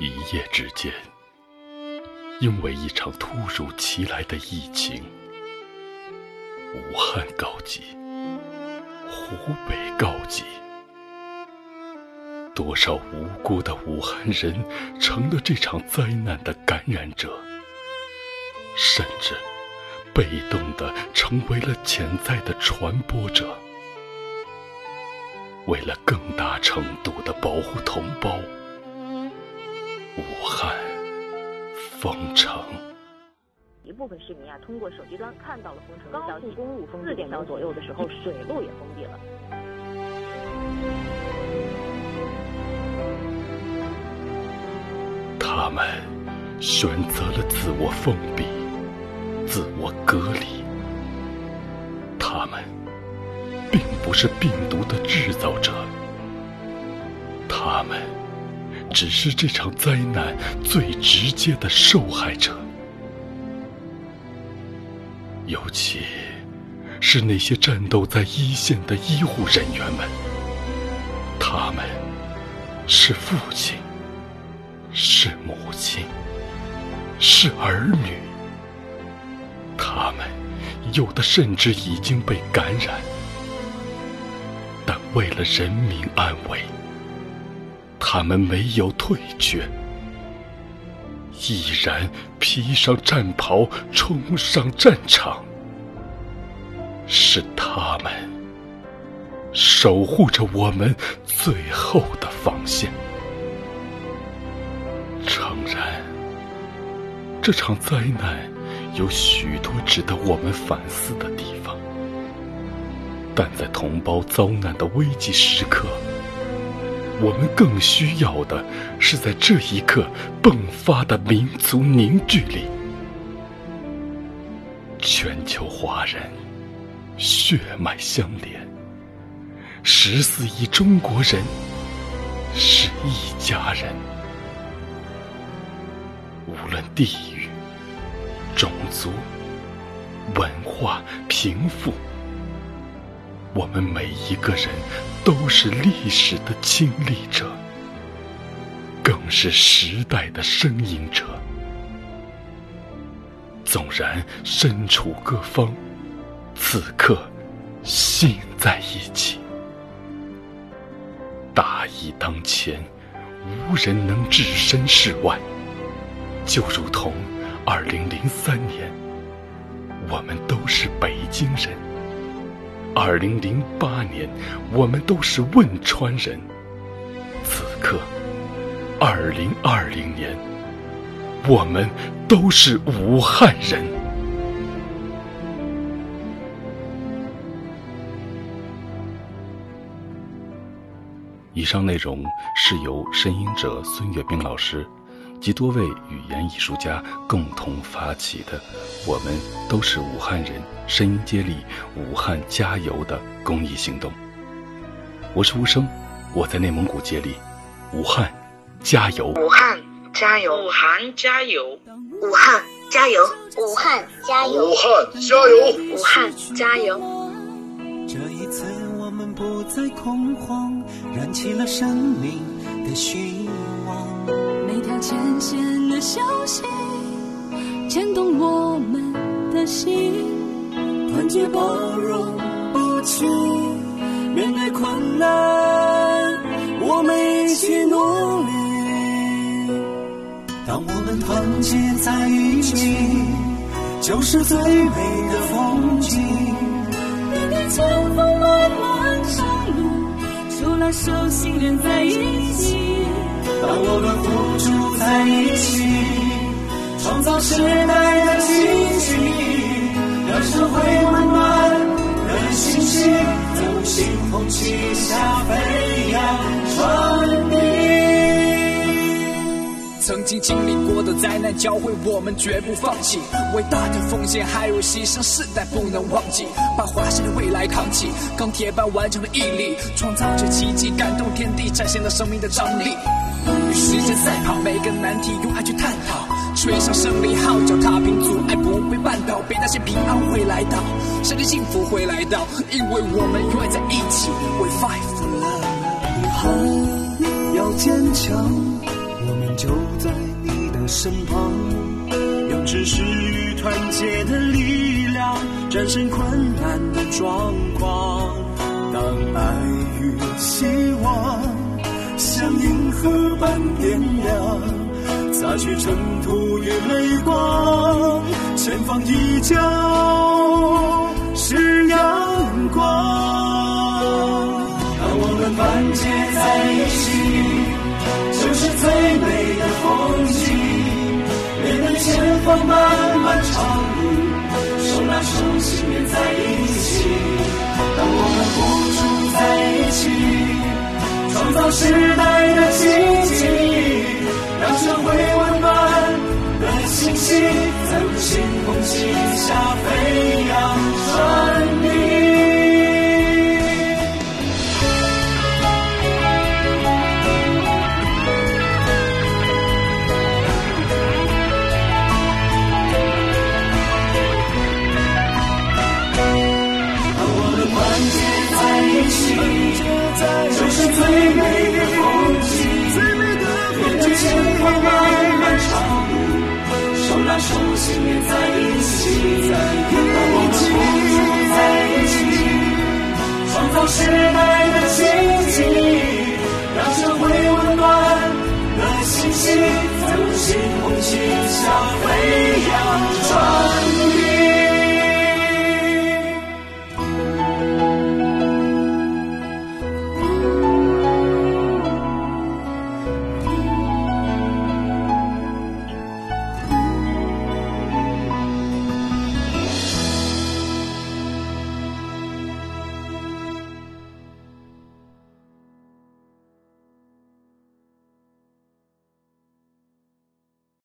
一夜之间，因为一场突如其来的疫情，武汉告急，湖北告急，多少无辜的武汉人成了这场灾难的感染者，甚至被动的成为了潜在的传播者。为了更大程度的保护同胞。武汉封城。一部分市民啊，通过手机端看到了封城的消息。高速公路封四点钟左右的时候，水路也封闭了。他们选择了自我封闭、自我隔离。他们并不是病毒的制造者。他们。只是这场灾难最直接的受害者，尤其是那些战斗在一线的医护人员们。他们是父亲，是母亲，是儿女。他们有的甚至已经被感染，但为了人民安危。他们没有退却，毅然披上战袍，冲上战场。是他们守护着我们最后的防线。诚然，这场灾难有许多值得我们反思的地方，但在同胞遭难的危急时刻。我们更需要的是在这一刻迸发的民族凝聚力。全球华人血脉相连，十四亿中国人是一家人。无论地域、种族、文化、贫富。我们每一个人都是历史的亲历者，更是时代的声音者。纵然身处各方，此刻心在一起。大义当前，无人能置身事外。就如同二零零三年，我们都是北京人。二零零八年，我们都是汶川人。此刻，二零二零年，我们都是武汉人。以上内容是由声音者孙月冰老师。及多位语言艺术家共同发起的“我们都是武汉人”声音接力“武汉加油”的公益行动。我是吴声，我在内蒙古接力，武汉加油！武汉加油！武汉加油！武汉加油！武汉加油！武汉加油！武汉加油！这一次我们不再恐慌，燃起了生命的希望。前线的消息牵动我们的心，团结包容不屈，面对困难，我们一起努力。当我们团结在一起，就是最美的风景。面对前方漫漫长路，手拉手，心连在一起。当我们付出在一起，创造时代的奇迹，让社会温暖的信息在星空旗下飞扬传递。曾经经历过的灾难，教会我们绝不放弃。伟大的奉献还有牺牲，世代不能忘记。把华夏的未来扛起，钢铁般顽强的毅力，创造着奇迹，感动天地，展现了生命的张力。与时间赛跑，每个难题用爱去探讨。吹响胜利号角，踏平阻碍，不被绊倒。别担心，平安会来到，相信幸福会来到，因为我们永远在一起。We fight for love。武汉要坚强，我们。就在你的身旁，用知识与团结的力量战胜困难的状况。当爱与希望像银河般点亮，擦去尘土与泪光，前方依旧是阳光。当我们团结在一起，就是最美的风景。面对前方漫漫长路，手拉手，心连在一起。时代的奇迹，让社会温暖。的信息在无形空气下飞扬传递。当我们团结在一起，就是最美的风景。面对前方漫漫长路，手拉手，心连在一起。